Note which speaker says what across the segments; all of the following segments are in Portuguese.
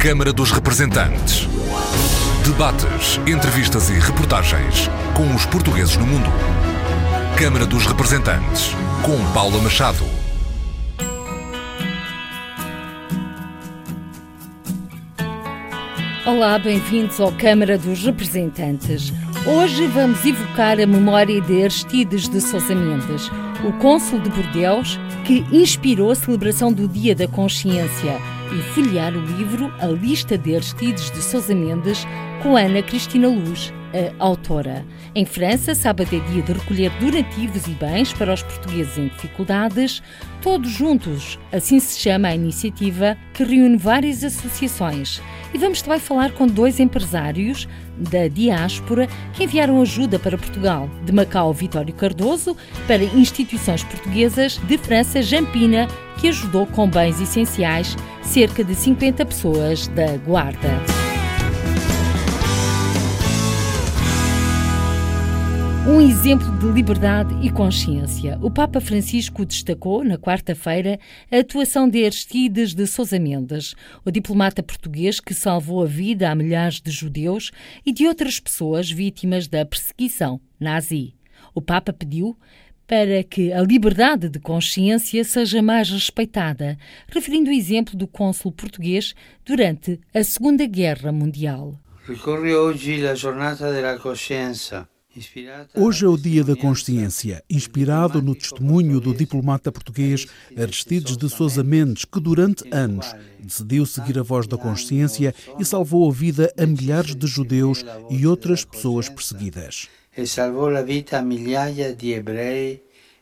Speaker 1: Câmara dos Representantes. Debates, entrevistas e reportagens com os portugueses no mundo. Câmara dos Representantes, com Paula Machado.
Speaker 2: Olá, bem-vindos ao Câmara dos Representantes. Hoje vamos evocar a memória de Aristides de Sousa Mendes, o cônsul de Bordeaux que inspirou a celebração do Dia da Consciência e folhear o livro A Lista de Aristides de Sousa Mendes com Ana Cristina Luz, a autora. Em França, sábado é dia de recolher donativos e bens para os portugueses em dificuldades, todos juntos. Assim se chama a iniciativa que reúne várias associações. E vamos também falar com dois empresários da diáspora que enviaram ajuda para Portugal. De Macau, Vitório Cardoso, para instituições portuguesas, de França, Jampina, que ajudou com bens essenciais cerca de 50 pessoas da Guarda. Um exemplo de liberdade e consciência. O Papa Francisco destacou, na quarta-feira, a atuação de Aristides de Sousa Mendes, o diplomata português que salvou a vida a milhares de judeus e de outras pessoas vítimas da perseguição nazi. O Papa pediu para que a liberdade de consciência seja mais respeitada, referindo o exemplo do cônsul português durante a Segunda Guerra Mundial.
Speaker 3: Ricorre hoje a Jornada da Consciência.
Speaker 4: Hoje é o Dia da Consciência, inspirado no testemunho do diplomata português Aristides de Sousa Mendes, que durante anos decidiu seguir a voz da consciência e salvou a vida a milhares de judeus e outras pessoas perseguidas.
Speaker 3: E salvou a vida a milhares de hebreus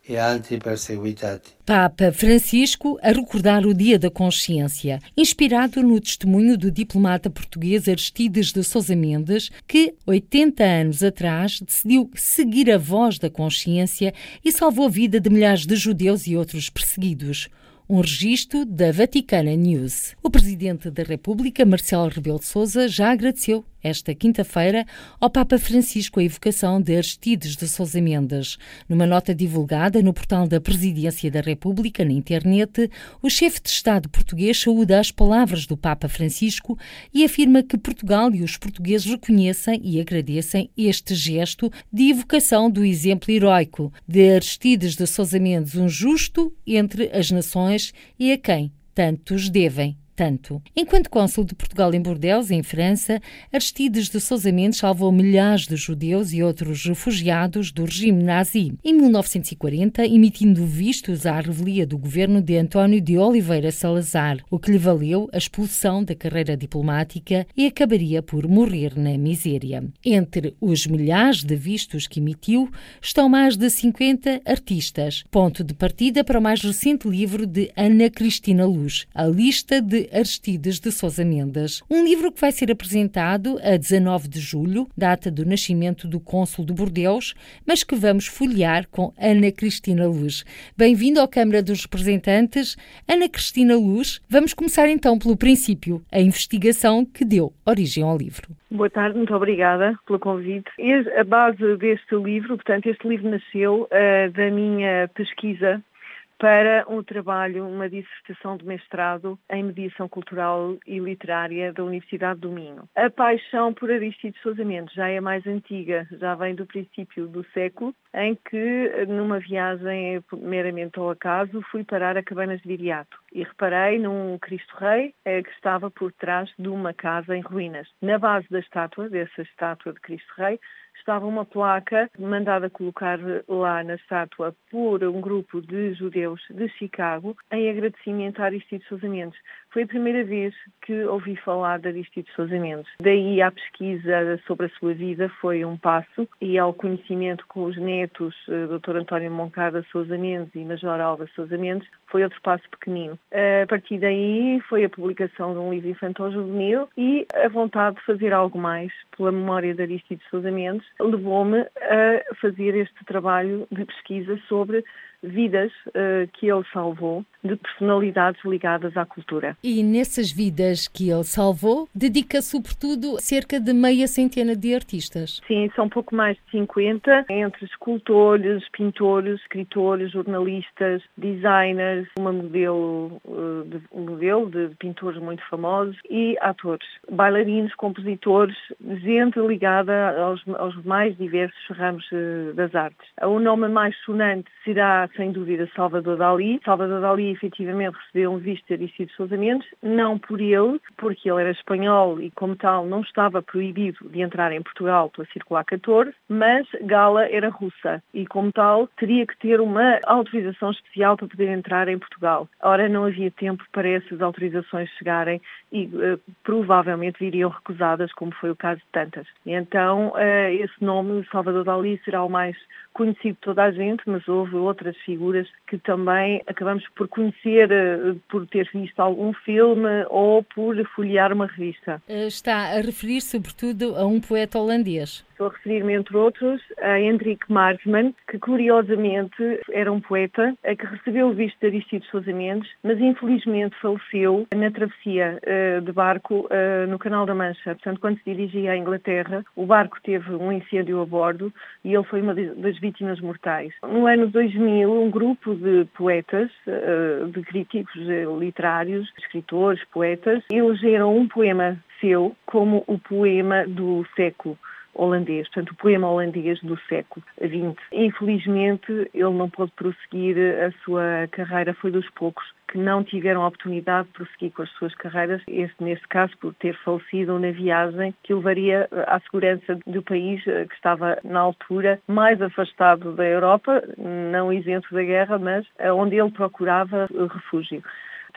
Speaker 3: e altri perseguitati.
Speaker 2: Papa Francisco a recordar o Dia da Consciência, inspirado no testemunho do diplomata português Aristides de Sousa Mendes, que, 80 anos atrás, decidiu seguir a voz da consciência e salvou a vida de milhares de judeus e outros perseguidos um registro da Vaticana News. O Presidente da República, Marcelo Rebelo de Sousa, já agradeceu esta quinta-feira ao Papa Francisco a evocação de Aristides de Sousa Mendes. Numa nota divulgada no portal da Presidência da República na internet, o chefe de Estado português saúda as palavras do Papa Francisco e afirma que Portugal e os portugueses reconhecem e agradecem este gesto de evocação do exemplo heroico de Aristides de Sousa Mendes, um justo entre as nações e a quem tantos devem tanto. Enquanto cônsul de Portugal em Bordeaux, em França, Aristides de Sousa Mendes salvou milhares de judeus e outros refugiados do regime nazi. Em 1940, emitindo vistos à revelia do governo de António de Oliveira Salazar, o que lhe valeu a expulsão da carreira diplomática e acabaria por morrer na miséria. Entre os milhares de vistos que emitiu estão mais de 50 artistas. Ponto de partida para o mais recente livro de Ana Cristina Luz, a lista de Aristides de Sousa Mendes. Um livro que vai ser apresentado a 19 de julho, data do nascimento do cônsul de Bordeaux, mas que vamos folhear com Ana Cristina Luz. Bem-vindo à Câmara dos Representantes. Ana Cristina Luz, vamos começar então pelo princípio, a investigação que deu origem ao livro.
Speaker 5: Boa tarde, muito obrigada pelo convite. A base deste livro, portanto, este livro nasceu uh, da minha pesquisa para um trabalho, uma dissertação de mestrado em mediação cultural e literária da Universidade do Minho. A paixão por Aristides Sousa Mendes já é mais antiga, já vem do princípio do século, em que, numa viagem meramente ao acaso, fui parar a Cabanas de Viriato e reparei num Cristo Rei eh, que estava por trás de uma casa em ruínas. Na base da estátua, dessa estátua de Cristo Rei, estava uma placa mandada colocar lá na estátua por um grupo de judeus de Chicago em agradecimento a Aristides Sousa Mendes. Foi a primeira vez que ouvi falar de Aristides Sousa Mendes. Daí a pesquisa sobre a sua vida foi um passo e ao conhecimento com os netos, eh, Dr. António Moncada Sousa Mendes e Major Alva Sousa Mendes, foi outro passo pequenino. A partir daí foi a publicação de um livro infantil-juvenil e a vontade de fazer algo mais pela memória de Aristides Sousa Mendes levou-me a fazer este trabalho de pesquisa sobre vidas uh, que ele salvou de personalidades ligadas à cultura.
Speaker 2: E nessas vidas que ele salvou, dedica sobretudo cerca de meia centena de artistas.
Speaker 5: Sim, são pouco mais de 50, entre escultores, pintores, escritores, jornalistas, designers, uma modelo, uh, de, um modelo de pintores muito famosos e atores, bailarinos, compositores, gente ligada aos, aos mais diversos ramos uh, das artes. O nome mais sonante será, sem dúvida, Salvador Dalí. Salvador Dalí efetivamente recebeu um visto de Aristides Sousa Mendes, não por ele, porque ele era espanhol e como tal não estava proibido de entrar em Portugal pela Circular 14, mas Gala era russa e como tal teria que ter uma autorização especial para poder entrar em Portugal. Ora, não havia tempo para essas autorizações chegarem e uh, provavelmente viriam recusadas, como foi o caso de tantas. Então, uh, esse nome, Salvador Dalí, será o mais conhecido de toda a gente, mas houve outras figuras que também acabamos por conhecer uh, por ter visto algum filme ou por folhear uma revista.
Speaker 2: Está a referir sobretudo a um poeta holandês.
Speaker 5: Estou a referir-me, entre outros, a Hendrik Marsman, que curiosamente era um poeta que recebeu o visto de Aristides Sousa Mendes, mas infelizmente faleceu na travessia uh, de barco uh, no Canal da Mancha. Portanto, quando se dirigia à Inglaterra, o barco teve um incêndio a bordo e ele foi uma das vítimas mortais. No ano 2000, um grupo de poetas, uh, de críticos literários, escritores, poetas, elegeram um poema seu como o poema do século holandês, portanto, o poema holandês do século XX. Infelizmente, ele não pôde prosseguir a sua carreira, foi dos poucos que não tiveram a oportunidade de prosseguir com as suas carreiras, este neste caso por ter falecido na viagem que levaria à segurança do país eh, que estava na altura mais afastado da Europa, não isento da guerra, mas onde ele procurava refúgio.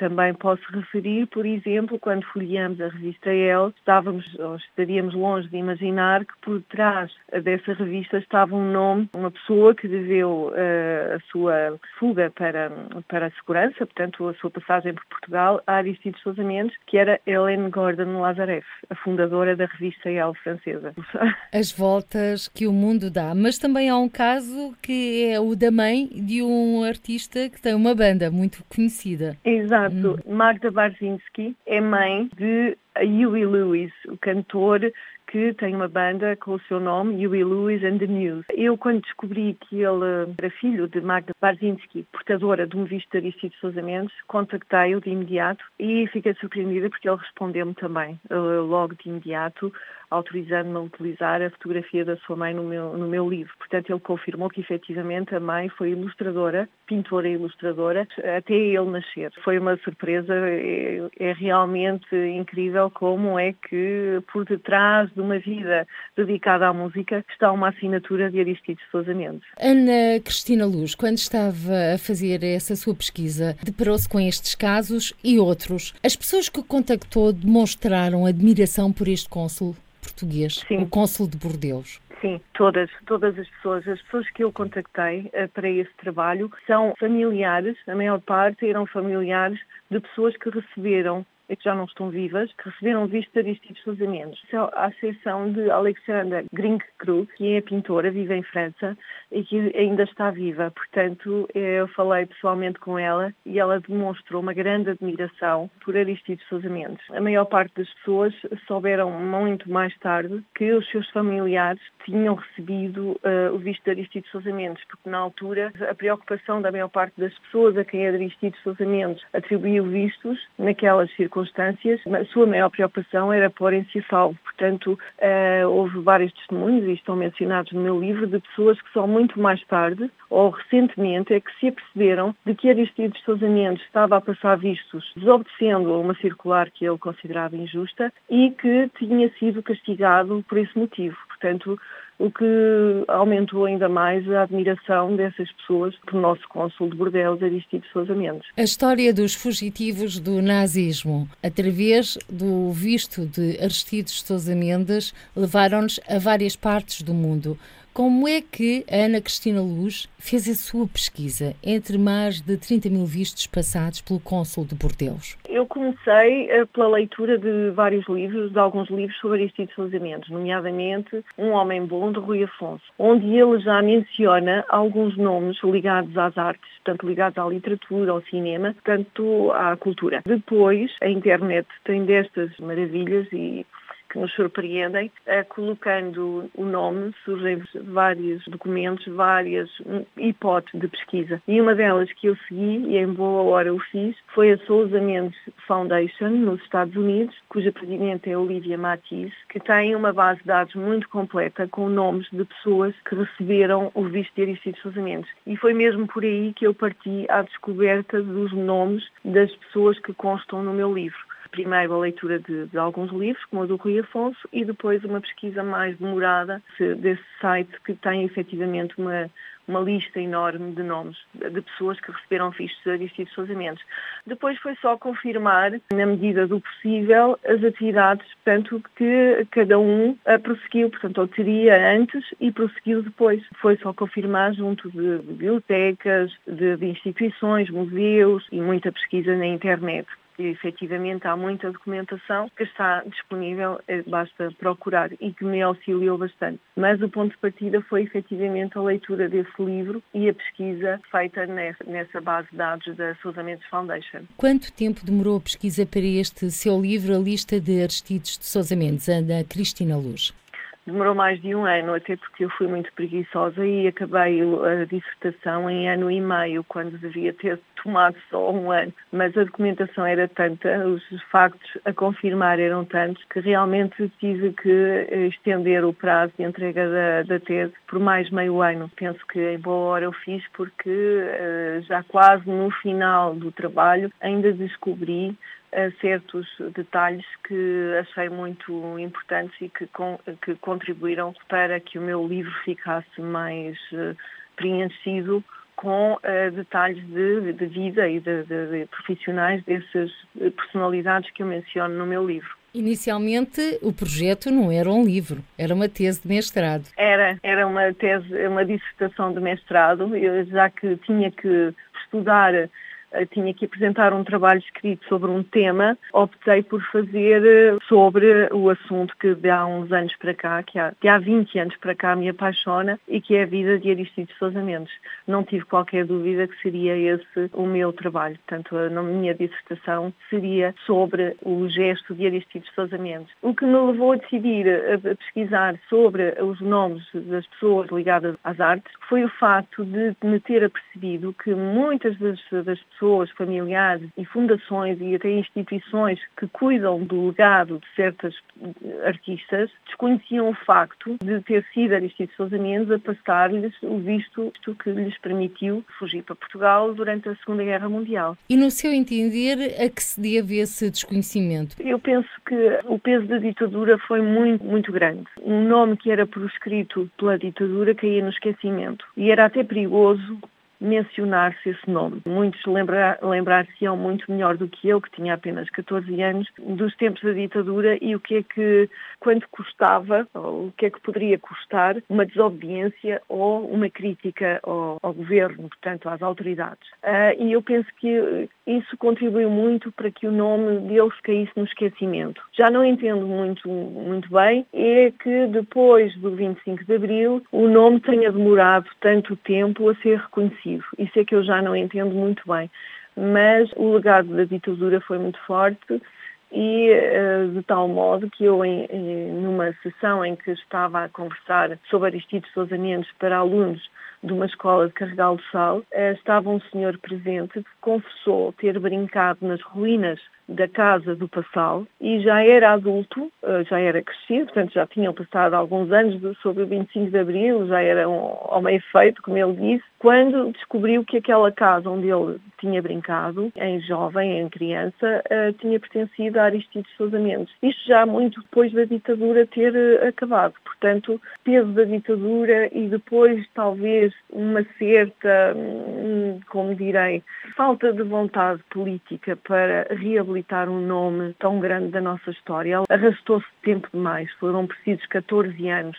Speaker 5: Também posso referir, por exemplo, quando folheamos a revista El, estávamos, ou estaríamos longe de imaginar que por trás dessa revista estava um nome, uma pessoa que deveu uh, a sua fuga para, para a segurança, portanto, a sua passagem por Portugal, a Aristides Sousa Mendes, que era Hélène Gordon Lazareff, a fundadora da revista El francesa.
Speaker 2: As voltas que o mundo dá, mas também há um caso que é o da mãe de um artista que tem uma banda muito conhecida.
Speaker 5: Exato. Hum. Magda Barzinski é mãe de Huey Lewis, o cantor que tem uma banda com o seu nome, Huey Lewis and the News. Eu, quando descobri que ele era filho de Magda Barzinski, portadora de um visto de Aristides Sousa Mendes, contactei-o de imediato e fiquei surpreendida porque ele respondeu-me também, eh, logo de imediato, autorizando-me a utilizar a fotografia da sua mãe no meu, no meu livro. Portanto, ele confirmou que efetivamente a mãe foi ilustradora, pintora e ilustradora, até ele nascer. Foi uma surpresa, é, é realmente incrível como é que por detrás de uma vida dedicada à música está uma assinatura de Aristides Sousa Mendes.
Speaker 2: Ana Cristina Luz, quando estava a fazer essa sua pesquisa, deparou-se com estes casos e outros. As pessoas que contactou demonstraram admiração por este cônsul? Português, Sim. o cônsul de Bordeus.
Speaker 5: Sim, todas, todas as pessoas. As pessoas que eu contactei uh, para esse trabalho são familiares, a maior parte eram familiares de pessoas que receberam e que já não estão vivas, que receberam visto de Aristides Sousa Mendes. À exceção de Alexandra Grinkkrug, que é pintora, vive em França e que ainda está viva. Portanto, eu falei pessoalmente com ela e ela demonstrou uma grande admiração por Aristides Sousa Mendes. A maior parte das pessoas souberam muito mais tarde que os seus familiares tinham recebido uh, o visto de Aristides Sousa Mendes, porque na altura a preocupação da maior parte das pessoas a quem Aristides Sousa Mendes atribuiu vistos naquelas circunstâncias circunstâncias, a sua maior preocupação era porem-se a salvo. Portanto, uh, houve vários testemunhos, e estão mencionados no meu livro, de pessoas que só muito mais tarde, ou recentemente, é que se aperceberam de que Aristides Sousa Mendes estava a passar vistos desobedecendo a uma circular que ele considerava injusta e que tinha sido castigado por esse motivo. Portanto, o que aumentou ainda mais a admiração dessas pessoas pelo nosso cônsul de Bordeaux, Aristides Sousa Mendes.
Speaker 2: A história dos fugitivos do nazismo, através do visto de Aristides Sousa Mendes, levaram-nos a várias partes do mundo. Como é que a Ana Cristina Luz fez a sua pesquisa entre mais de 30 mil vistos passados pelo Cônsul de Bordeus?
Speaker 5: Eu comecei eh, pela leitura de vários livros, de alguns livros sobre Aristides Sousa Mendes, nomeadamente Um Homem Bom, de Rui Afonso, onde ele já menciona alguns nomes ligados às artes, tanto ligados à literatura, ao cinema, tanto à cultura. Depois, a internet tem destas maravilhas e que nos surpreendem, eh, colocando o nome, surgem vários documentos, várias hipóteses de pesquisa. E uma delas que eu segui, e em boa hora o fiz, foi a Sousa Mendes Foundation, nos Estados Unidos, cuja presidente é Olivia Matisse, que tem uma base de dados muito completa com nomes de pessoas que receberam o visto de Aristides Sousa Mendes. E foi mesmo por aí que eu parti à descoberta dos nomes das pessoas que constam no meu livro primeiro a leitura de, de, alguns livros, como o do Rui Afonso, e depois uma pesquisa mais demorada desse site que tem efetivamente uma, uma lista enorme de nomes de pessoas que receberam vistos de Aristides Sousa Mendes. Depois foi só confirmar, na medida do possível, as atividades, portanto, que cada um prosseguiu, portanto, ou teria antes e prosseguiu depois. Foi só confirmar junto de bibliotecas, de, de instituições, museus e muita pesquisa na internet que efetivamente há muita documentação que está disponível, eh, basta procurar e que me auxiliou bastante. Mas o ponto de partida foi efetivamente a leitura desse livro e a pesquisa feita nessa base de dados da Sousa Mendes Foundation.
Speaker 2: Quanto tempo demorou a pesquisa para este seu livro, a lista de Aristides de Sousa Mendes, Ana Cristina Luz?
Speaker 5: Demorou mais de um ano, até porque eu fui muito preguiçosa e acabei a dissertação em ano e meio, quando devia ter tomado só um ano. Mas a documentação era tanta, os factos a confirmar eram tantos, que realmente tive que estender o prazo de entrega da, da tese por mais meio ano. Penso que em boa hora eu fiz, porque eh, já quase no final do trabalho ainda descobri certos detalhes que achei muito importantes e que, com, que contribuíram para que o meu livro ficasse mais uh, preenchido com uh, detalhes de, de, vida e de, de, profissionais dessas personalidades que eu menciono no meu livro.
Speaker 2: Inicialmente o projeto não era um livro, era uma tese de mestrado.
Speaker 5: Era, era uma tese, uma dissertação de mestrado, eu, já que tinha que estudar eh, tinha que apresentar um trabalho escrito sobre um tema, optei por fazer eh, sobre o assunto que de há uns anos para cá, que há, que há 20 anos para cá me apaixona e que é a vida de Aristides Sousa Mendes. Não tive qualquer dúvida que seria esse o meu trabalho. Portanto, a minha dissertação seria sobre o gesto de Aristides Sousa Mendes. O que me levou a decidir a pesquisar sobre os nomes das pessoas ligadas às artes foi o facto de me ter apercebido que muitas das, das pessoas pessoas, familiares e fundações e até instituições que cuidam do legado de certas artistas desconheciam o facto de ter sido Aristides Sousa Mendes a passar-lhes o visto que lhes permitiu fugir para Portugal durante a Segunda Guerra Mundial.
Speaker 2: E no seu entender, a que se deve esse desconhecimento?
Speaker 5: Eu penso que o peso da ditadura foi muito, muito grande. Um nome que era proscrito pela ditadura caía no esquecimento. E era até perigoso mencionar-se esse nome. Muitos lembrar-se-ão muito melhor do que eu, que tinha apenas 14 anos, dos tempos da ditadura e o que é que, quanto custava, ou o que é que poderia custar uma desobediência ou uma crítica ao, ao governo, portanto, às autoridades. Uh, e eu penso que isso contribuiu muito para que o nome deles caísse no esquecimento. Já não entendo muito, muito bem é que depois do 25 de Abril o nome tenha demorado tanto tempo a ser reconhecido. Isso é que eu já não entendo muito bem. Mas o legado da ditadura foi muito forte e eh, de tal modo que eu, em, numa sessão em que estava a conversar sobre Aristides Sousa Mendes para alunos de uma escola de Carregal do Sal, eh, estava um senhor presente que confessou ter brincado nas ruínas da casa do Passal e já era adulto, eh, já era crescido, portanto já tinham passado alguns anos sobre o 25 de Abril, já era um homem feito, como ele disse, quando descobriu que aquela casa onde ele tinha brincado, em jovem, em criança, uh, tinha pertencido a Aristides Sousa Mendes. Isto já muito depois da ditadura ter uh, acabado. Portanto, peso da ditadura e depois talvez uma certa, hum, como direi, falta de vontade política para reabilitar um nome tão grande da nossa história. Arrastou-se tempo demais. Foram precisos 14 anos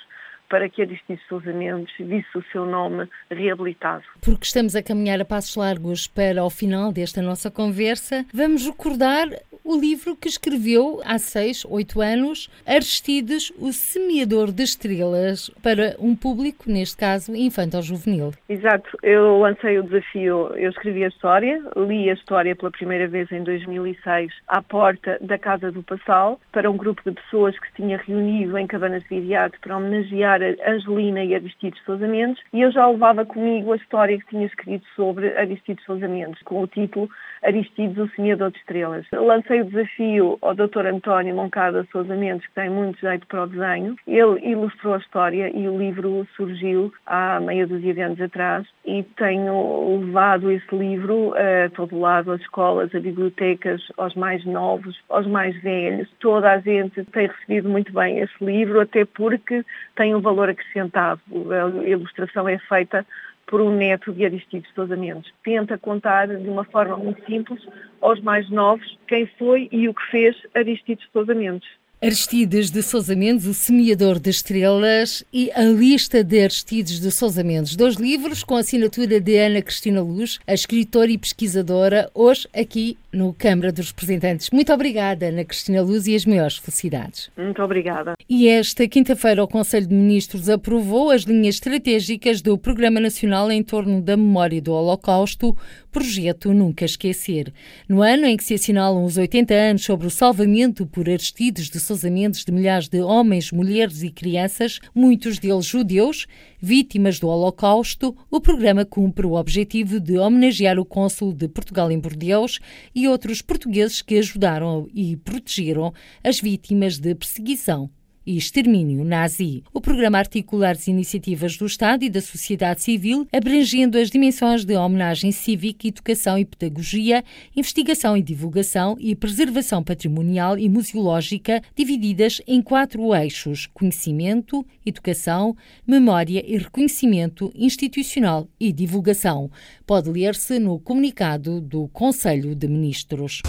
Speaker 5: para que Aristides Sousa Mendes visse o seu nome reabilitado.
Speaker 2: Porque estamos a caminhar a passos largos para o final desta nossa conversa, vamos recordar o livro que escreveu há seis, oito anos, Aristides, o semeador de estrelas, para um público, neste caso, infantil-juvenil.
Speaker 5: Exato, eu lancei o desafio, eu escrevi a história, li a história pela primeira vez em 2006 à porta da Casa do Passal, para um grupo de pessoas que se tinha reunido em Cabanas de Viriato para homenagear Angelina e Aristides Sousa Mendes, e eu já levava comigo a história que tinha escrito sobre Aristides Sousa Mendes, com o título Aristides, o Semeador de Estrelas. Lancei o desafio ao Dr. António Moncada Sousa Mendes, que tem muito jeito para o desenho. Ele ilustrou a história e o livro surgiu há meia dúzia de anos atrás e tenho levado esse livro a todo lado, às escolas, a bibliotecas, aos mais novos, aos mais velhos. Toda a gente tem recebido muito bem esse livro, até porque tem um valor acrescentado. A ilustração é feita por um neto de Aristides Sousa Mendes. Tenta contar de uma forma muito simples aos mais novos quem foi e o que fez Aristides Sousa Mendes.
Speaker 2: Aristides de Sousa Mendes, o Semeador de Estrelas e a lista de Aristides de Sousa Mendes. Dois livros com assinatura de Ana Cristina Luz, a escritora e pesquisadora, hoje aqui no Câmara dos Representantes. Muito obrigada, Ana Cristina Luz, e as maiores felicidades.
Speaker 5: Muito obrigada.
Speaker 2: E esta quinta-feira o Conselho de Ministros aprovou as linhas estratégicas do Programa Nacional em torno da memória do Holocausto, projeto Nunca Esquecer. No ano em que se assinalam os 80 anos sobre o salvamento por Aristides de Sousa Mendes de milhares de homens, mulheres e crianças, muitos deles judeus, vítimas do Holocausto, o programa cumpre o objetivo de homenagear o cônsul de Portugal em Bordeaux e outros portugueses que ajudaram e protegeram as vítimas de perseguição e extermínio nazi. O programa articula as iniciativas do Estado e da sociedade civil, abrangendo as dimensões de homenagem cívica, educação e pedagogia, investigação e divulgação e preservação patrimonial e museológica, divididas em quatro eixos: conhecimento, educação, memória e reconhecimento institucional e divulgação. Pode ler-se no comunicado do Conselho de Ministros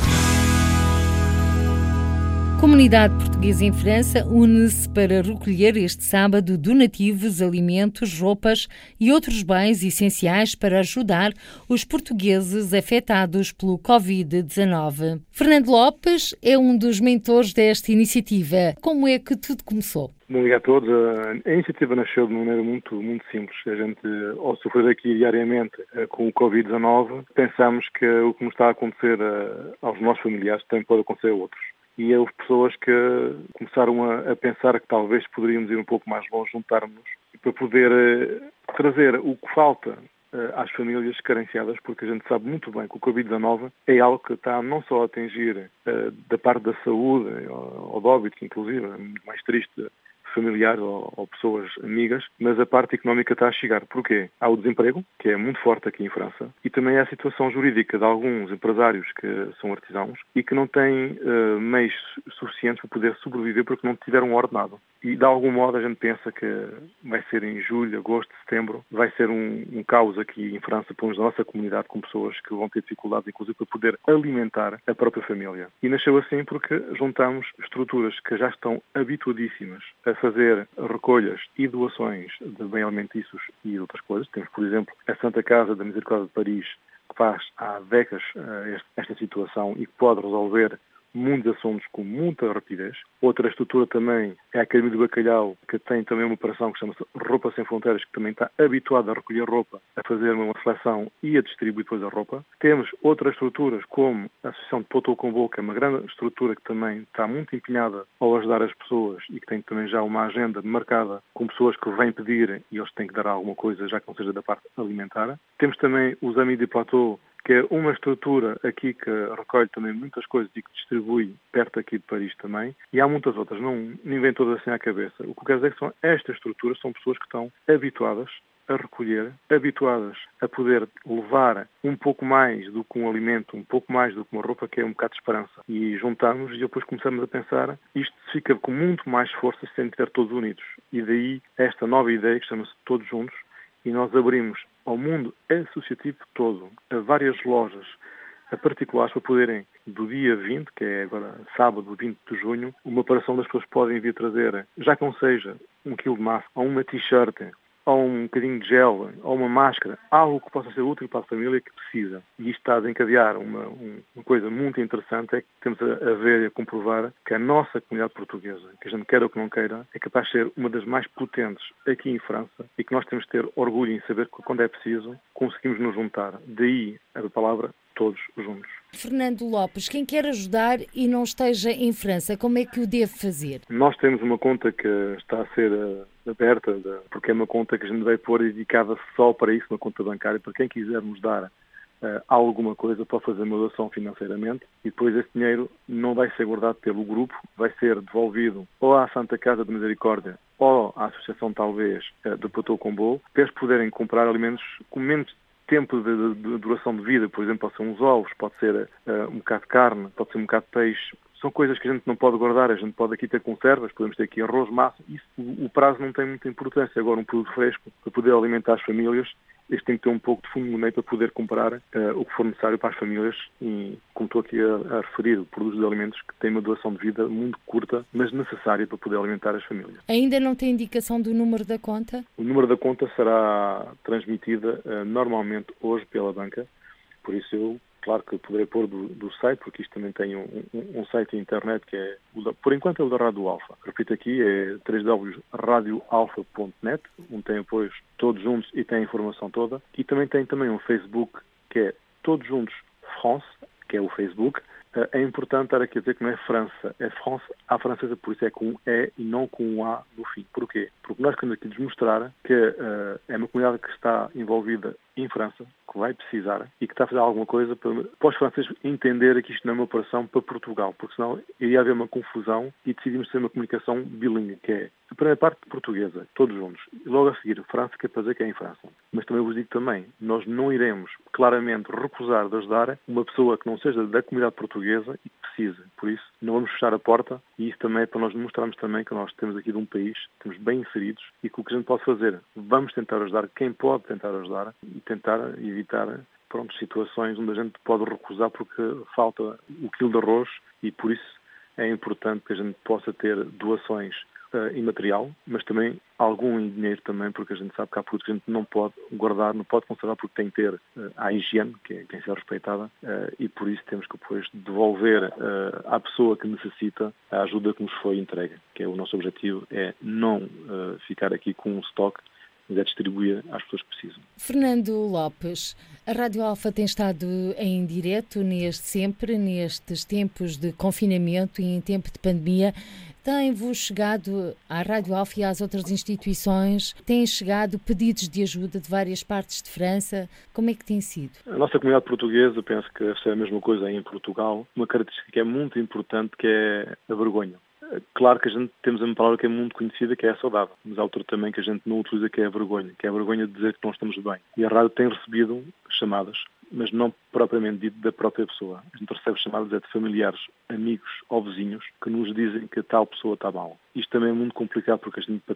Speaker 2: comunidade portuguesa em França une-se para recolher este sábado donativos, alimentos, roupas e outros bens essenciais para ajudar os portugueses afetados pelo Covid-19. Fernando Lopes é um dos mentores desta iniciativa. Como é que tudo começou?
Speaker 6: Bom dia a todos. A iniciativa nasceu de uma maneira muito, muito simples. A gente, ao sofrer aqui diariamente eh, com o Covid-19, pensamos que o que nos está a acontecer eh, aos nossos familiares também pode acontecer a outros e houve pessoas que começaram a, a, pensar que talvez poderíamos ir um pouco mais longe, juntar-nos para poder uh, trazer o que falta uh, às famílias carenciadas, porque a gente sabe muito bem que o Covid-19 é algo que está não só a atingir uh, da parte da saúde, ou, do óbito, inclusive, é muito mais triste familiares ou, ou, pessoas amigas, mas a parte económica está a chegar. Porquê? Há o desemprego, que é muito forte aqui em França, e também há a situação jurídica de alguns empresários que são artesãos e que não têm uh, meios suficientes para poder sobreviver porque não tiveram um ordenado. E de algum modo a gente pensa que vai ser em julho, agosto, setembro, vai ser um, um caos aqui em França, menos na nossa comunidade, com pessoas que vão ter dificuldades, inclusive, para poder alimentar a própria família. E nasceu assim porque juntamos estruturas que já estão habituadíssimas a fazer recolhas e doações de bem alimentícios e outras coisas. Temos, por exemplo, a Santa Casa da Misericórdia de Paris, que faz há décadas eh, esta situação e que pode resolver muitos assuntos com muita rapidez. Outra estrutura também é a Academia do Bacalhau, que tem também uma operação que chama-se Roupa Sem Fronteiras, que também está habituada a recolher roupa, a fazer uma seleção e a distribuir depois a roupa. Temos outras estruturas, como a Associação de Potou com que é uma grande estrutura que também está muito empenhada ao ajudar as pessoas e que tem também já uma agenda marcada com pessoas que vêm pedir e eles têm que dar alguma coisa, já que não seja da parte alimentar. Temos também os Amis de Plateau, que é uma estrutura aqui que recolhe também muitas coisas e que distribui perto aqui de Paris também, e há muitas outras, não vem todas assim à cabeça. O que eu quero dizer é que são estas estruturas, são pessoas que estão habituadas a recolher, habituadas a poder levar um pouco mais do que um alimento, um pouco mais do que uma roupa, que é um bocado de esperança. E juntamos e depois começamos a pensar, isto fica com muito mais força sem ter todos unidos. E daí esta nova ideia que chama-se Todos Juntos, e nós abrimos ao mundo associativo todo, a várias lojas, particulares para poderem, do dia 20, que é agora sábado 20 de junho, uma operação das pessoas podem vir trazer, já que não seja um quilo de massa, ou uma t-shirt, ou um bocadinho de gel, ou uma máscara, algo que possa ser útil para a família que precisa. E isto está a desencadear uma, uma coisa muito interessante, é que temos a, ver e a comprovar que a nossa comunidade portuguesa, que a gente queira ou que não queira, é capaz de ser uma das mais potentes aqui em França e que nós temos de ter orgulho em saber que quando é preciso conseguimos nos juntar. Daí a palavra todos juntos.
Speaker 2: Fernando Lopes, quem quer ajudar e não esteja em França, como é que o deve fazer?
Speaker 6: Nós temos uma conta que está a ser uh, aberta, porque é uma conta que a gente vai pôr dedicada só para isso, uma conta bancária, para quem quiser nos dar uh, alguma coisa para fazer uma doação financeiramente e depois esse dinheiro não vai ser guardado pelo grupo, vai ser devolvido ou à Santa Casa de Misericórdia ou à Associação talvez uh, de Patou Combo, para eles poderem comprar alimentos com menos tempo de, de, de, duração de vida, por exemplo, pode ser uns ovos, pode ser uh, um bocado de carne, pode ser um bocado de peixe. São coisas que a gente não pode guardar, a gente pode aqui ter conservas, podemos ter aqui arroz, massa, isso o prazo não tem muita importância. Agora, um produto fresco para poder alimentar as famílias este tem que ter um pouco de fundo no meio para poder comprar uh, o que for necessário para as famílias e, como estou aqui a, a referir, produtos de alimentos que têm uma duração de vida muito curta, mas necessária para poder alimentar as famílias.
Speaker 2: Ainda não tem indicação do número da conta?
Speaker 6: O número da conta será transmitida uh, normalmente hoje pela banca, por isso eu Claro que poderei pôr do, do, site, porque isto também tem um, um, um site internet que é, por enquanto é o da Rádio Alfa. Repito aqui, é www.radioalfa.net, onde tem apoios todos juntos e tem a informação toda. E também tem também um Facebook que é Todos Juntos France, que é o Facebook. Eh, é importante estar aqui a dizer que não é França, é France à francesa, por isso é com um E e não com um A no fim. Porquê? Porque nós queremos aqui demonstrar que uh, é uma comunidade que está envolvida em França, que vai precisar e que está a fazer alguma coisa para, para os franceses entenderem que isto não é uma operação para Portugal, porque senão iria haver uma confusão e decidimos ter uma comunicação bilingue, que é a primeira parte portuguesa, todos juntos, e logo a seguir França, que é para que é em França. Mas também vos digo também, nós não iremos claramente recusar de ajudar uma pessoa que não seja da comunidade portuguesa e que precise. Por isso, não vamos fechar a porta e isso também é para nós mostrarmos também que nós temos aqui de um país, estamos bem inseridos e que o que a gente pode fazer, vamos tentar ajudar quem pode tentar ajudar e tentar evitar pronto, situações onde a gente pode recusar porque falta o quilo de arroz e por isso é importante que a gente possa ter doações uh, em material, mas também algum em dinheiro também, porque a gente sabe que há produtos que a gente não pode guardar, não pode conservar porque tem que ter uh, a higiene, que, é, tem que ser respeitada, uh, e por isso temos que depois devolver uh, à pessoa que necessita a ajuda que nos foi entregue, que é o nosso objetivo, é não ficar aqui com um estoque mas é distribuir às pessoas que precisam.
Speaker 2: Fernando Lopes, a Rádio Alfa tem estado em direto neste, sempre nestes tempos de confinamento e em tempo de pandemia. Tem-vos chegado à Rádio Alfa e às outras instituições, têm chegado pedidos de ajuda de várias partes de França. Como é que tem sido?
Speaker 6: A nossa comunidade portuguesa, penso que é a mesma coisa em Portugal, uma característica que é muito importante que é a vergonha. Claro que a gente temos uma palavra que é muito conhecida, que é a saudável, mas há outra também que a gente não utiliza, que é a vergonha, que é a vergonha de dizer que não estamos bem. E a rádio tem recebido chamadas, mas não propriamente dito da própria pessoa. A gente recebe chamadas é de familiares, amigos ou vizinhos que nos dizem que a tal pessoa está mal. Isto também é muito complicado porque a gente, para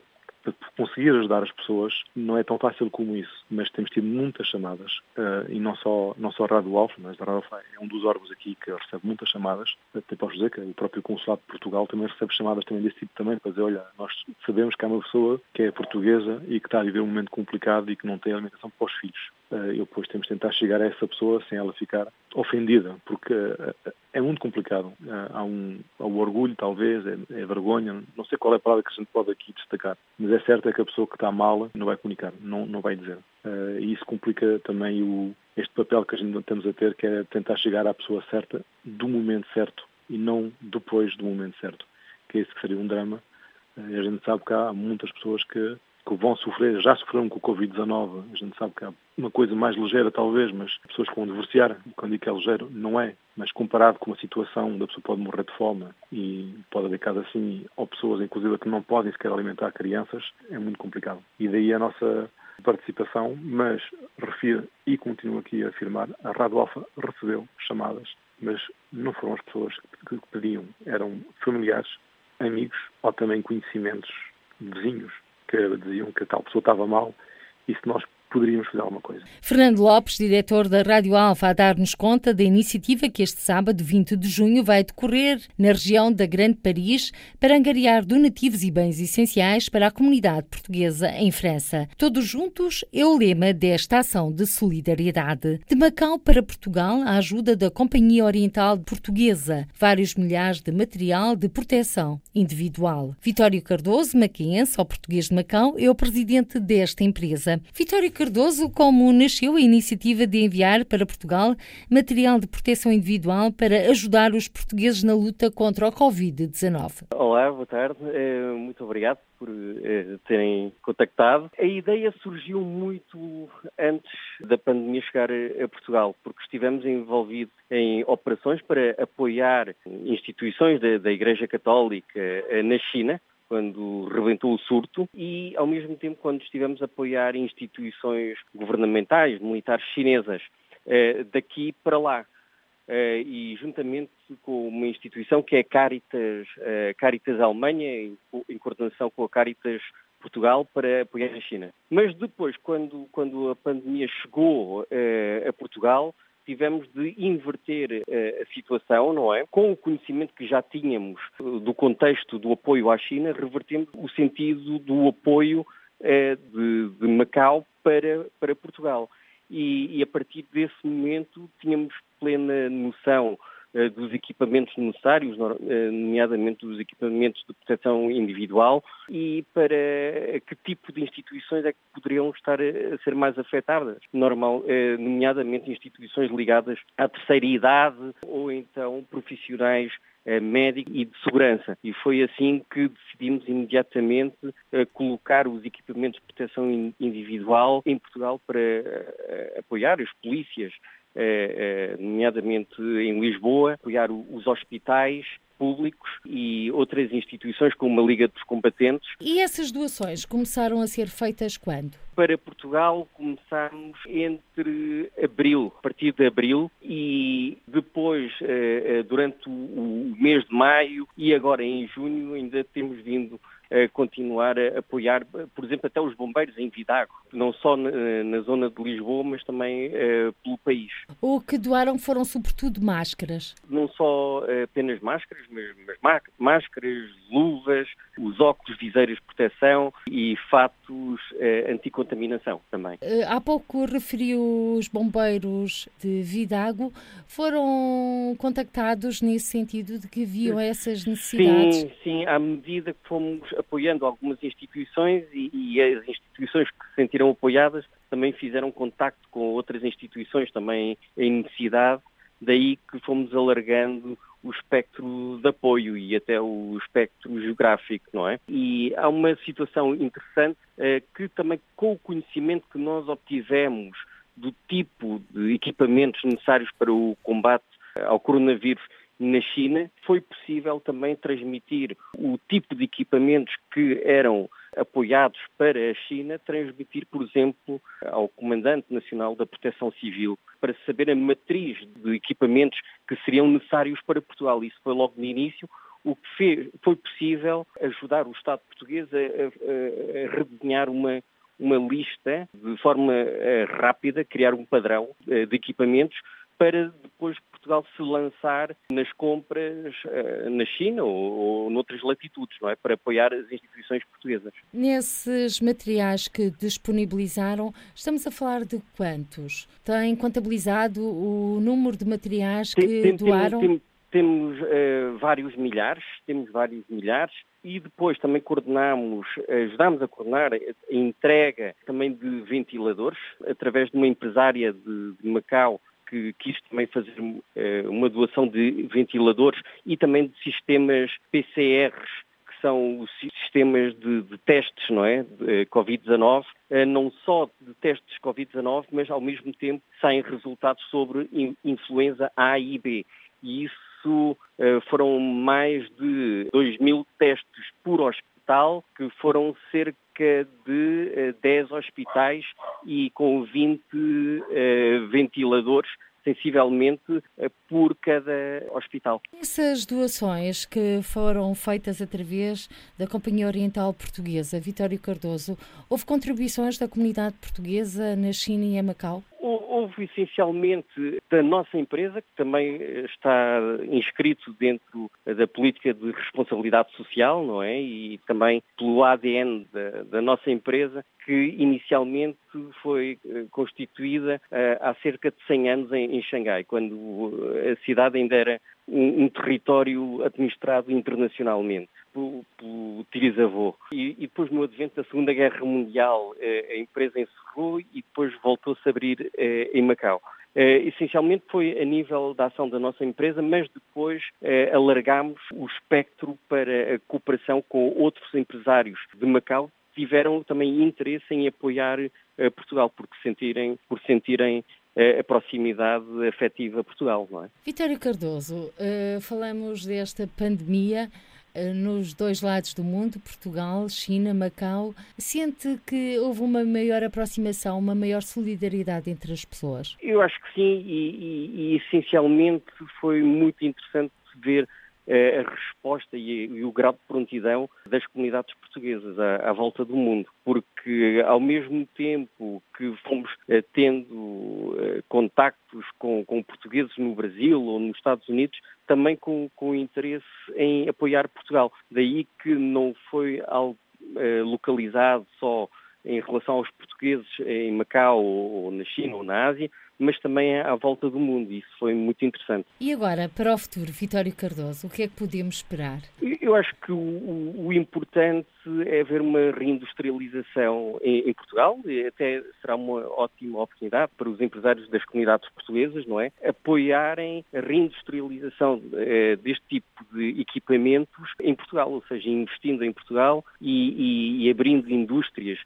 Speaker 6: conseguir ajudar as pessoas não é tão fácil como isso, mas temos tido muitas chamadas uh, e não só, não só a Rádio Alfa, mas a Rádio Alfa é um dos órgãos aqui que recebe muitas chamadas, até posso dizer que o próprio Consulado de Portugal também recebe chamadas também desse tipo também, para dizer, olha, nós sabemos que há uma pessoa que é portuguesa e que está a viver um momento complicado e que não tem alimentação para os filhos. E depois temos de tentar chegar a essa pessoa sem ela ficar ofendida, porque uh, é muito complicado. Há um, há um orgulho, talvez, é, é, vergonha, não sei qual é a palavra que a gente pode aqui destacar, mas é certo é que a pessoa que está mal não vai comunicar, não, não vai dizer. E isso complica também o, este papel que a gente temos a ter, que é tentar chegar à pessoa certa do momento certo e não depois do momento certo, que esse que seria um drama. A gente sabe que há muitas pessoas que que vão sofrer, já sofreram com o Covid-19. A gente sabe que há uma coisa mais ligeira, talvez, mas pessoas que vão divorciar, quando digo que é ligeiro, não é. Mas comparado com uma situação onde a pessoa pode morrer de fome e pode haver casos assim, ou pessoas, inclusive, que não podem sequer alimentar crianças, é muito complicado. E daí a nossa participação, mas refiro e continuo aqui a afirmar, a Rádio Alfa recebeu chamadas, mas não foram as pessoas que pediam, eram familiares, amigos ou também conhecimentos vizinhos que diziam que tal pessoa estava mal e se nós poderíamos fazer alguma coisa.
Speaker 2: Fernando Lopes, diretor da Rádio Alfa, a dar-nos conta da iniciativa que este sábado, 20 de junho, vai decorrer na região da Grande Paris para angariar donativos e bens essenciais para a comunidade portuguesa em França. Todos juntos é o lema desta ação de solidariedade. De Macau para Portugal, a ajuda da Companhia Oriental Portuguesa, vários milhares de material de proteção individual. Vitório Cardoso, maquiense, ou português de Macau, é o presidente desta empresa. Vitório Cardoso, como nasceu a iniciativa de enviar para Portugal material de proteção individual para ajudar os portugueses na luta contra o Covid-19?
Speaker 7: Olá, boa tarde. Eh, muito obrigado por eh, terem contactado. A ideia surgiu muito antes da pandemia chegar a Portugal, porque estivemos envolvidos em operações para apoiar instituições da, da Igreja Católica eh, na China, quando rebentou o surto, e ao mesmo tempo quando estivemos a apoiar instituições governamentais, militares chinesas, eh, daqui para lá. Uh, e juntamente com uma instituição que é Caritas, uh, Caritas Alemanha, em, coordenação com a Caritas Portugal, para apoiar a China. Mas depois, quando, quando a pandemia chegou a Portugal, tivemos de inverter a situação, não é? Com o conhecimento que já tínhamos do contexto do apoio à China, revertemos o sentido do apoio de, de Macau para, para Portugal e, e, a partir desse momento tínhamos plena noção dos equipamentos necessários, uh, nomeadamente dos equipamentos de proteção individual, e para que tipo de instituições é que poderiam estar a ser mais afetadas, normal, nomeadamente instituições ligadas à terceira idade ou então profissionais médico e de segurança. E foi assim que decidimos imediatamente colocar os equipamentos de proteção individual em Portugal para apoiar as polícias, nomeadamente em Lisboa, apoiar os hospitais, públicos e outras instituições como a Liga dos Combatentes.
Speaker 2: E essas doações começaram a ser feitas quando?
Speaker 7: Para Portugal começámos entre abril, a partir de abril, e depois, eh, eh, durante o mês de maio e agora em junho, ainda temos vindo continuar a apoiar, por exemplo, até os bombeiros em Vidago, não só na, na zona de Lisboa, mas também uh, pelo país.
Speaker 2: O que doaram foram sobretudo máscaras?
Speaker 7: Não só uh, apenas máscaras, mas, mas máscaras, luvas, os óculos, viseiras de proteção e fatos uh, anticontaminação também.
Speaker 2: há pouco referiu os bombeiros de Vidago, foram contactados nesse sentido de que viam essas necessidades?
Speaker 7: Sim, sim, à medida que fomos apoiando algumas instituições e, e, as instituições que se sentiram apoiadas também fizeram contacto com outras instituições também em necessidade, daí que fomos alargando o espectro de apoio e até o espectro geográfico, não é? E há uma situação interessante eh, que também com o conhecimento que nós obtivemos do tipo de equipamentos necessários para o combate ao coronavírus na China, foi possível também transmitir o tipo de equipamentos que eram apoiados para a China, transmitir, por exemplo, ao Comandante Nacional da Proteção Civil, para saber a matriz de equipamentos que seriam necessários para Portugal. Isso foi logo no início, o que fez, foi possível ajudar o Estado português a, a, a uma, uma lista de forma uh, rápida, criar um padrão uh, de equipamentos para depois Portugal se lançar nas compras uh, na China ou, ou noutras latitudes, não é? Para apoiar as instituições portuguesas.
Speaker 2: Nesses materiais que disponibilizaram, estamos a falar de quantos? Tem contabilizado o número de materiais que tem, tem, doaram?
Speaker 7: Tem, temos uh, vários milhares, temos vários milhares e depois também coordenamos, ajudamos a coordenar a entrega também de ventiladores através de uma empresária de, de Macau que quis também fazer uh, uma doação de ventiladores e também de sistemas PCRs, que são os sistemas de, de testes, não é, de Covid-19, uh, não só de testes Covid-19, mas ao mesmo tempo saem resultados sobre influenza A e B. E isso foram mais de 2 mil testes por hospital, que foram cerca de 10 hospitais e com 20 uh, ventiladores sensivelmente uh, por cada hospital.
Speaker 2: Essas doações que foram feitas através da Companhia Oriental Portuguesa, Vitório Cardoso, houve contribuições da comunidade portuguesa na China e em Macau?
Speaker 7: Houve essencialmente da nossa empresa, que também está inscrito dentro da política de responsabilidade social, não é? E também pelo ADN da, da nossa empresa, que inicialmente foi eh, constituída uh, há cerca de 100 anos em, em Xangai, quando a cidade ainda era um, um território administrado internacionalmente pelo, pelo. E, e, depois, no advento da Segunda Guerra Mundial, uh, a empresa encerrou e depois voltou-se a abrir uh, em Macau. Uh, essencialmente foi a nível da ação da nossa empresa, mas depois alargámos o espectro para a cooperação com outros empresários de Macau tiveram também interesse em apoiar Portugal, porque sentirem, por sentirem a proximidade afetiva a Portugal. Não é?
Speaker 2: Vitório Cardoso, falamos desta pandemia nos dois lados do mundo, Portugal, China, Macau. Sente que houve uma maior aproximação, uma maior solidariedade entre as pessoas?
Speaker 7: Eu acho que sim, e, e, e essencialmente foi muito interessante ver a resposta e, o grau de prontidão das comunidades portuguesas à, à, volta do mundo, porque ao mesmo tempo que fomos eh, tendo eh, contactos com, com, portugueses no Brasil ou nos Estados Unidos, também com, com interesse em apoiar Portugal. Daí que não foi algo eh, localizado só em relação aos portugueses em Macau ou na China ou na Ásia, mas também à volta do mundo. Isso foi muito interessante.
Speaker 2: E agora, para o futuro, Vitório Cardoso, o que é que podemos esperar?
Speaker 7: Eu acho que o, o importante é haver uma reindustrialização em, em, Portugal, e até será uma ótima oportunidade para os empresários das comunidades portuguesas, não é? Apoiarem a reindustrialização eh, deste tipo de equipamentos em Portugal, ou seja, investindo em Portugal e, e, e abrindo indústrias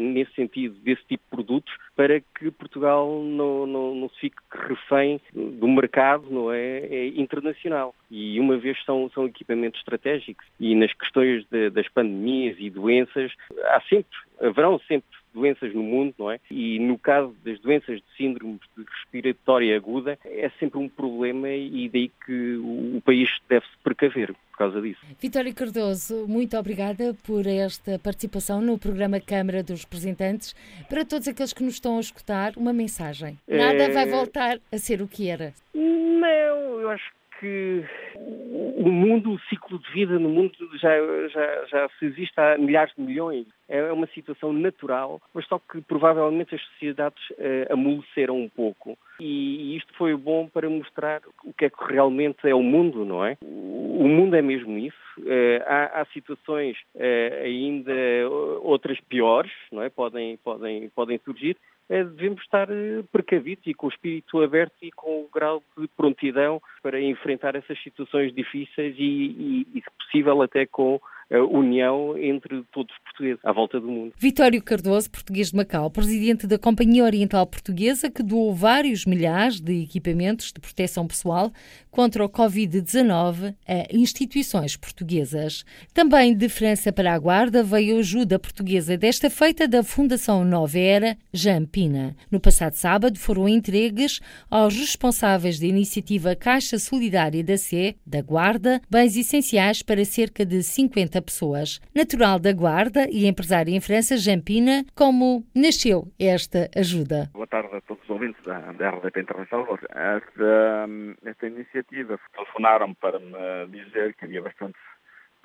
Speaker 7: nesse sentido, desse tipo de produtos, para que Portugal não, não, não se fique refém do mercado não é, é, internacional. E uma vez são, são equipamentos estratégicos e nas questões de, das pandemias e doenças, há sempre, haverão sempre doenças no mundo, não é? E no caso das doenças de síndrome de respiratória aguda, é sempre um problema e daí que o, país deve se precaver por causa disso.
Speaker 2: Vitória Cardoso, muito obrigada por esta participação no programa Câmara dos Representantes. Para todos aqueles que nos estão a escutar, uma mensagem. Nada é... vai voltar a ser o que era.
Speaker 7: Não, eu acho que o mundo, o ciclo de vida no mundo já, já, já se existe há milhares de milhões. É uma situação natural, mas só que provavelmente as sociedades uh, amoleceram um pouco. E, e isto foi bom para mostrar o que é que realmente é o mundo, não é? O, mundo é mesmo isso. Uh, há, há, situações uh, ainda outras piores, não é? Podem, podem, podem surgir, é, devemos estar precavidos e com o espírito aberto e com o grau de prontidão para enfrentar essas situações difíceis e, e, e se possível, até com união entre todos os portugueses à volta do mundo.
Speaker 2: Vitório Cardoso, português de Macau, presidente da Companhia Oriental Portuguesa, que doou vários milhares de equipamentos de proteção pessoal contra o Covid-19 a instituições portuguesas. Também de França para a Guarda veio ajuda portuguesa, desta feita da Fundação Nova Era, Jampina. No passado sábado foram entregues aos responsáveis da iniciativa Caixa Solidária da C, da Guarda, bens essenciais para cerca de 50 pessoas. Natural da Guarda e empresária em França, Jampina, como nasceu esta ajuda?
Speaker 8: Boa tarde a todos os ouvintes da, da RDP Internacional. Esta, esta iniciativa telefonaram para me dizer que havia bastantes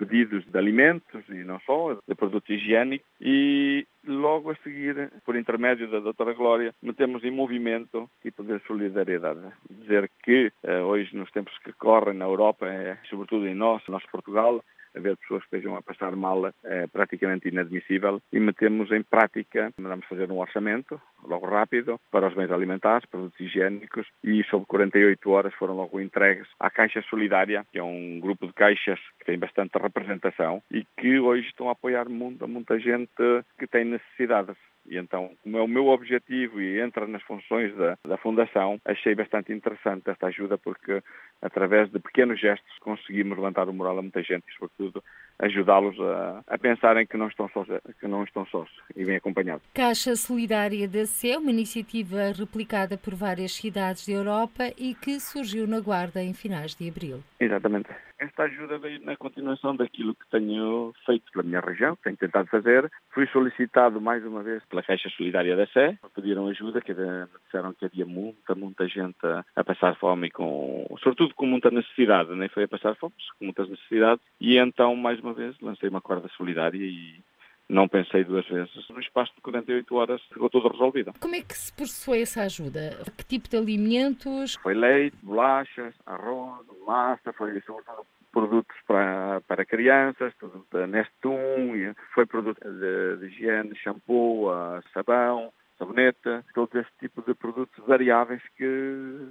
Speaker 8: pedidos de alimentos e não só, de produtos higiênicos e logo a seguir, por intermédio da doutora Glória, metemos em movimento tipo de solidariedade. Dizer que eh, hoje, nos tempos que correm na Europa, é, sobretudo em nós, nosso Portugal, haver pessoas que estejam a passar mal é praticamente inadmissível e metemos em prática, mandamos fazer um orçamento, logo rápido, para os bens alimentares, produtos higiênicos e sobre 48 horas foram logo entregues à Caixa Solidária, que é um grupo de caixas que tem bastante representação e que hoje estão a apoiar muita, muita gente que tem necessidades. E então, como é o meu objetivo e entra nas funções da, da Fundação, achei bastante interessante esta ajuda porque, através de pequenos gestos, conseguimos levantar o moral a muita gente e, sobretudo, ajudá-los a, a pensarem que não estão sós, que não estão sós e bem acompanhados.
Speaker 2: Caixa Solidária da CE, uma iniciativa replicada por várias cidades da Europa e que surgiu na Guarda em finais de abril.
Speaker 8: Exatamente. Esta ajuda veio na continuação daquilo que tenho feito pela minha região, que tenho tentado fazer. Fui solicitado mais uma vez pela Caixa Solidária da Sé, pediram ajuda, que me disseram que havia muita, muita gente a, a, passar fome, com, sobretudo com muita necessidade, nem foi a passar fome, mas com muitas necessidades. E então, mais uma vez, lancei uma corda solidária e não pensei duas vezes. No espaço de 48 horas ficou tudo resolvido.
Speaker 2: Como é que se processou essa ajuda? Que tipo de alimentos?
Speaker 8: Foi leite, bolachas, arroz, massa, foi sobretudo produtos para, para crianças, tudo da Nestum, foi produto de, de higiene, shampoo, sabão, sabonete, todo esse tipo de produtos variáveis que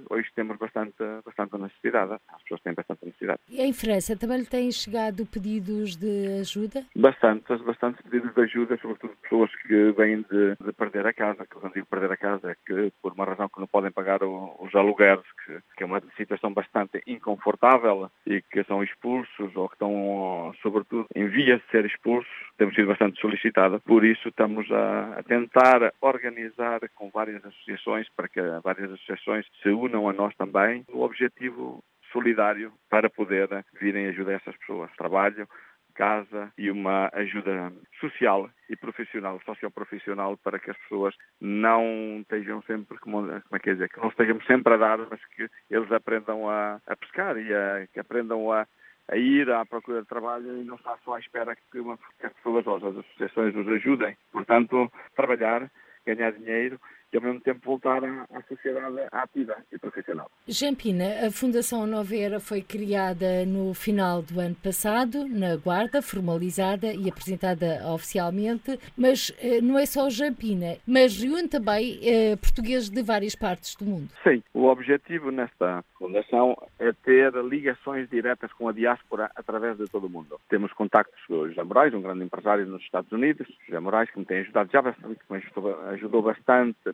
Speaker 8: hoje temos bastante, bastante necessidade. As pessoas têm bastante necessidade.
Speaker 2: E em França também lhe têm chegado pedidos de ajuda?
Speaker 8: Bastantes, bastantes pedidos de ajuda, sobretudo pessoas que vêm de, de perder a casa, que quando digo perder a casa é que por uma razão que não podem pagar o, os alugueres, que, que, é uma situação bastante inconfortável e que são expulsos ou que estão, sobretudo, em via de ser expulsos, temos sido bastante solicitados. Por isso estamos a, a tentar organizar organizar com várias associações para que várias associações se unam a nós também no objetivo solidário para poder virem ajudar essas pessoas. Trabalho, casa e uma ajuda social e profissional, socioprofissional, para que as pessoas não estejam sempre, como, como é que é dizer, que não estejamos sempre a dar, mas que eles aprendam a, a pescar e a, que aprendam a, a ir à procura de trabalho e não estar só à espera que, uma, que as pessoas ou as associações nos ajudem. Portanto, trabalhar ganhar dinheiro e ao mesmo tempo voltar à, à sociedade ativa e profissional.
Speaker 2: Jampina, a Fundação Nova Era foi criada no final do ano passado, na Guarda, formalizada e apresentada oficialmente, mas eh, não é só Jampina, mas reúne também eh, portugueses de várias partes do mundo.
Speaker 8: Sim, o objetivo nesta fundação é ter ligações diretas com a diáspora através de todo o mundo. Temos contactos com o José Moraes, um grande empresário nos Estados Unidos, José Moraes, que me tem ajudado já bastante, que me ajudou bastante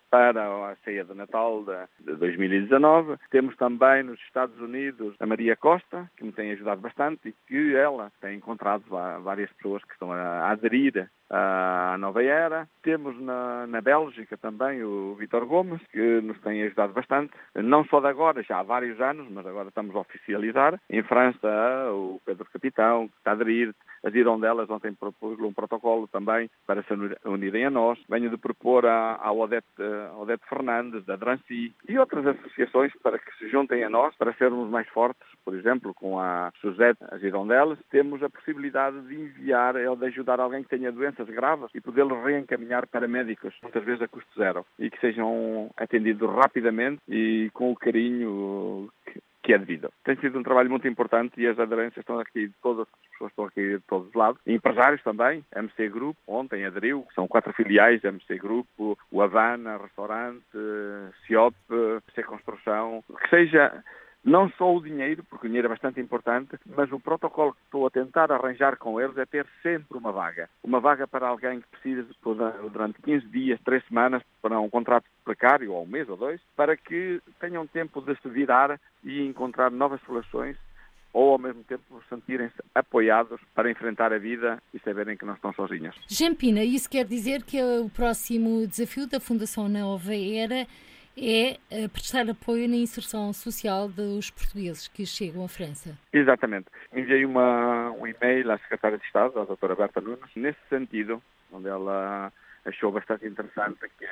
Speaker 8: para a ceia de Natal de 2019. Temos também nos Estados Unidos a Maria Costa, que me tem ajudado bastante e que ela tem encontrado várias pessoas que estão a aderir à nova era. Temos na, na Bélgica também o Vitor Gomes, que nos tem ajudado bastante, não só de agora, já há vários anos, mas agora estamos a oficializar. Em França, o Pedro Capitão, que está a aderir. As Irondelas ontem propôs um protocolo também para se unirem a nós. Venho de propor à, Odete, Odete Fernandes, da Drancy, e outras associações para que se juntem a nós, para sermos mais fortes. Por exemplo, com a Suzette, as Irondelas, temos a possibilidade de enviar ou de ajudar alguém que tenha doenças graves e podê-los reencaminhar para médicos, muitas vezes a custo zero, e que sejam atendidos rapidamente e com o carinho que é devido. Tem sido um trabalho muito importante e as aderências estão aqui de todas as pessoas estão aqui de todos os lados. empresários também, MC Grupo, ontem aderiu, são quatro filiais, MC Grupo, o Havana, Restaurante, CIOP, C Construção, que seja não só o dinheiro, porque o dinheiro é bastante importante, mas o protocolo que estou a tentar arranjar com eles é ter sempre uma vaga. Uma vaga para alguém que precisa durante 15 dias, 3 semanas, para um contrato precário, ou um mês ou dois, para que tenham tempo de se virar e encontrar novas soluções ou ao mesmo tempo sentirem-se apoiados para enfrentar a vida e saberem que não estão sozinhos.
Speaker 2: Jampina, isso quer dizer que o próximo desafio da Fundação Nova Era é eh, prestar apoio na inserção social dos portugueses que chegam à França.
Speaker 8: Exatamente. Enviei uma, um e-mail à Secretária de Estado, à doutora Berta Nunes, nesse sentido, onde ela achou bastante interessante que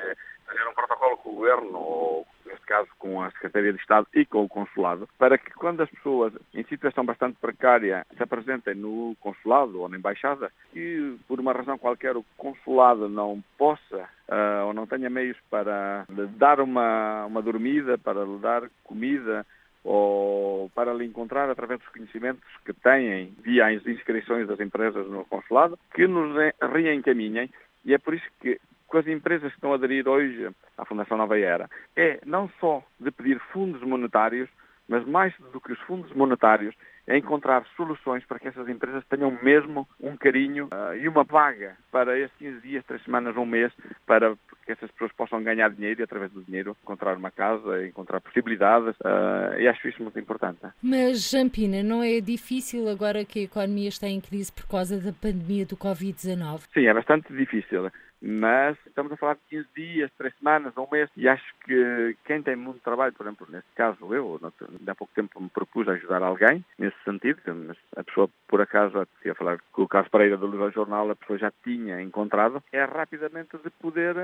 Speaker 8: fazer um protocolo com o governo, ou neste caso com a Secretaria de Estado e com o Consulado, para que quando as pessoas em situação bastante precária se apresentem no Consulado ou na Embaixada, e por uma razão qualquer o Consulado não possa uh, ou não tenha meios para lhe dar uma, uma dormida, para lhe dar comida, ou para lhe encontrar através dos conhecimentos que têm via as inscrições das empresas no consulado, que nos reencaminhem e é por isso que com as empresas que estão a aderir hoje à Fundação Nova Era, é não só de pedir fundos monetários, mas mais do que os fundos monetários, é encontrar soluções para que essas empresas tenham mesmo um carinho uh, e uma vaga para esses 15 dias, 3 semanas, um mês, para que essas pessoas possam ganhar dinheiro e através do dinheiro encontrar uma casa, encontrar possibilidades uh, e acho isso muito importante.
Speaker 2: Mas, Jampina, não é difícil agora que a economia está em crise por causa da pandemia do Covid-19?
Speaker 8: Sim, é bastante difícil mas estamos a falar de 15 dias, 3 semanas, um mês, e acho que quem tem muito trabalho, por exemplo, neste caso eu, há pouco tempo me propus ajudar alguém nesse sentido, mas a pessoa, por acaso, ia falar com o Carlos Pereira do Livro Jornal, a pessoa já tinha encontrado, é rapidamente de poder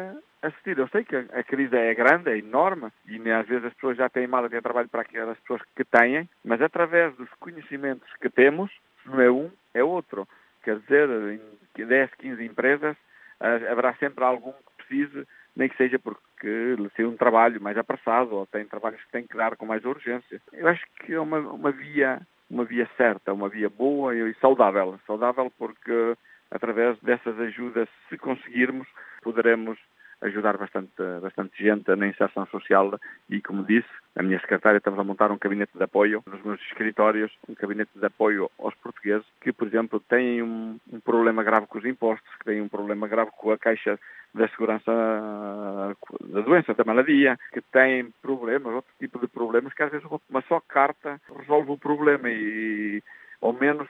Speaker 8: assistir. Eu sei que a crise é grande, é enorme, e às vezes as pessoas já têm mal a ter trabalho para aquelas pessoas que têm, mas através dos conhecimentos que temos, se não é um, é outro. Quer dizer, em 10, 15 empresas, haverá sempre algum que precise, nem que seja porque lhe saiu um trabalho mais apressado ou tem trabalhos que tem que dar com mais urgência. Eu acho que é uma, uma via uma via certa, uma via boa e saudável. Saudável porque através dessas ajudas, se conseguirmos, poderemos ajudar bastante, bastante gente na inserção social e, como disse, a minha secretária estamos a montar um gabinete de apoio nos meus escritórios, um gabinete de apoio aos portugueses que, por exemplo, têm um, um problema grave com os impostos, que têm um problema grave com a caixa da segurança da doença, da maladia, que têm problemas, outro tipo de problemas, que às vezes uma só carta resolve o problema e, ao menos,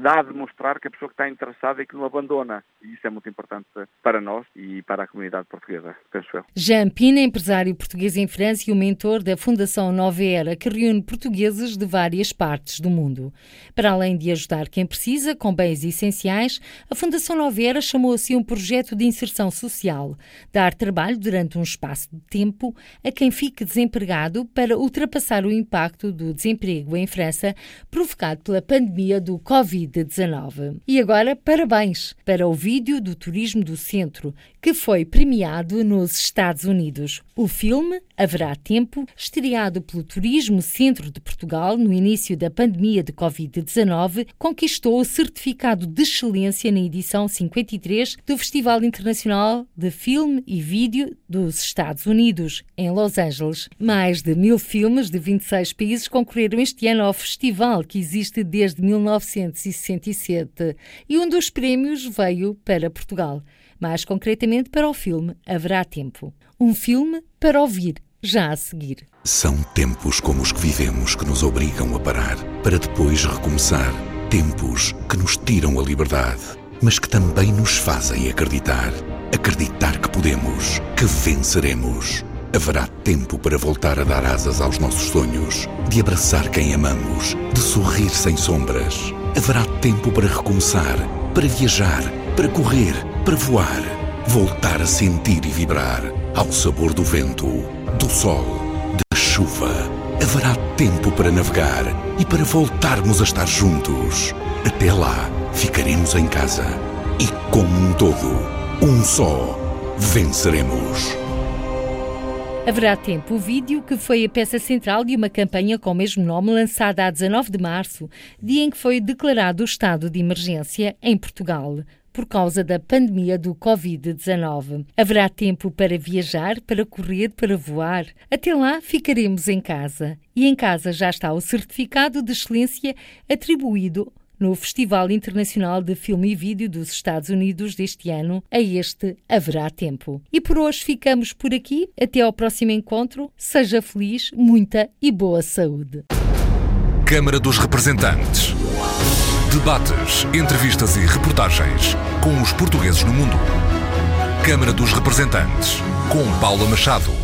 Speaker 8: dá a demonstrar que a pessoa que está interessada e que não abandona. E isso é muito importante para nós e para a comunidade portuguesa, penso eu.
Speaker 2: Jean Pina, empresário português em França e o mentor da Fundação Nova Era, que reúne portugueses de várias partes do mundo. Para além de ajudar quem precisa com bens essenciais, a Fundação Nova Era chamou assim um projeto de inserção social, dar trabalho durante um espaço de tempo a quem fique desempregado para ultrapassar o impacto do desemprego em França provocado pela pandemia do Covid. Covid-19. E agora, parabéns para o vídeo do Turismo do Centro, que foi premiado nos Estados Unidos. O filme, Haverá Tempo, estreado pelo Turismo Centro de Portugal no início da pandemia de Covid-19, conquistou o certificado de excelência na edição 53 do Festival Internacional de Filme e Vídeo dos Estados Unidos, em Los Angeles. Mais de mil filmes de 26 países concorreram este ano ao festival, que existe desde 1900 1967 e um dos prémios veio para Portugal, mais concretamente para o filme Haverá Tempo. Um filme para ouvir já a seguir.
Speaker 1: São tempos como os que vivemos que nos obrigam a parar para depois recomeçar. Tempos que nos tiram a liberdade, mas que também nos fazem acreditar. Acreditar que podemos, que venceremos. Haverá tempo para voltar a dar asas aos nossos sonhos, de abraçar quem amamos, de sorrir sem sombras Haverá tempo para recomeçar, para viajar, para correr, para voar, voltar a sentir e vibrar ao sabor do vento, do sol, da chuva. Haverá tempo para navegar e para voltarmos a estar juntos. Até lá, ficaremos em casa e, como um todo, um só, venceremos.
Speaker 2: Haverá tempo o vídeo que foi a peça central de uma campanha com o mesmo nome lançada a 19 de março, dia em que foi declarado o estado de emergência em Portugal por causa da pandemia do Covid-19. Haverá tempo para viajar, para correr, para voar. Até lá ficaremos em casa. E em casa já está o certificado de excelência atribuído no Festival Internacional de Filme e Vídeo dos Estados Unidos deste ano. A este haverá tempo. E por hoje ficamos por aqui. Até ao próximo encontro. Seja feliz, muita e boa saúde.
Speaker 1: Câmara dos Representantes. Debates, entrevistas e reportagens com os portugueses no mundo. Câmara dos Representantes, com Paula Machado.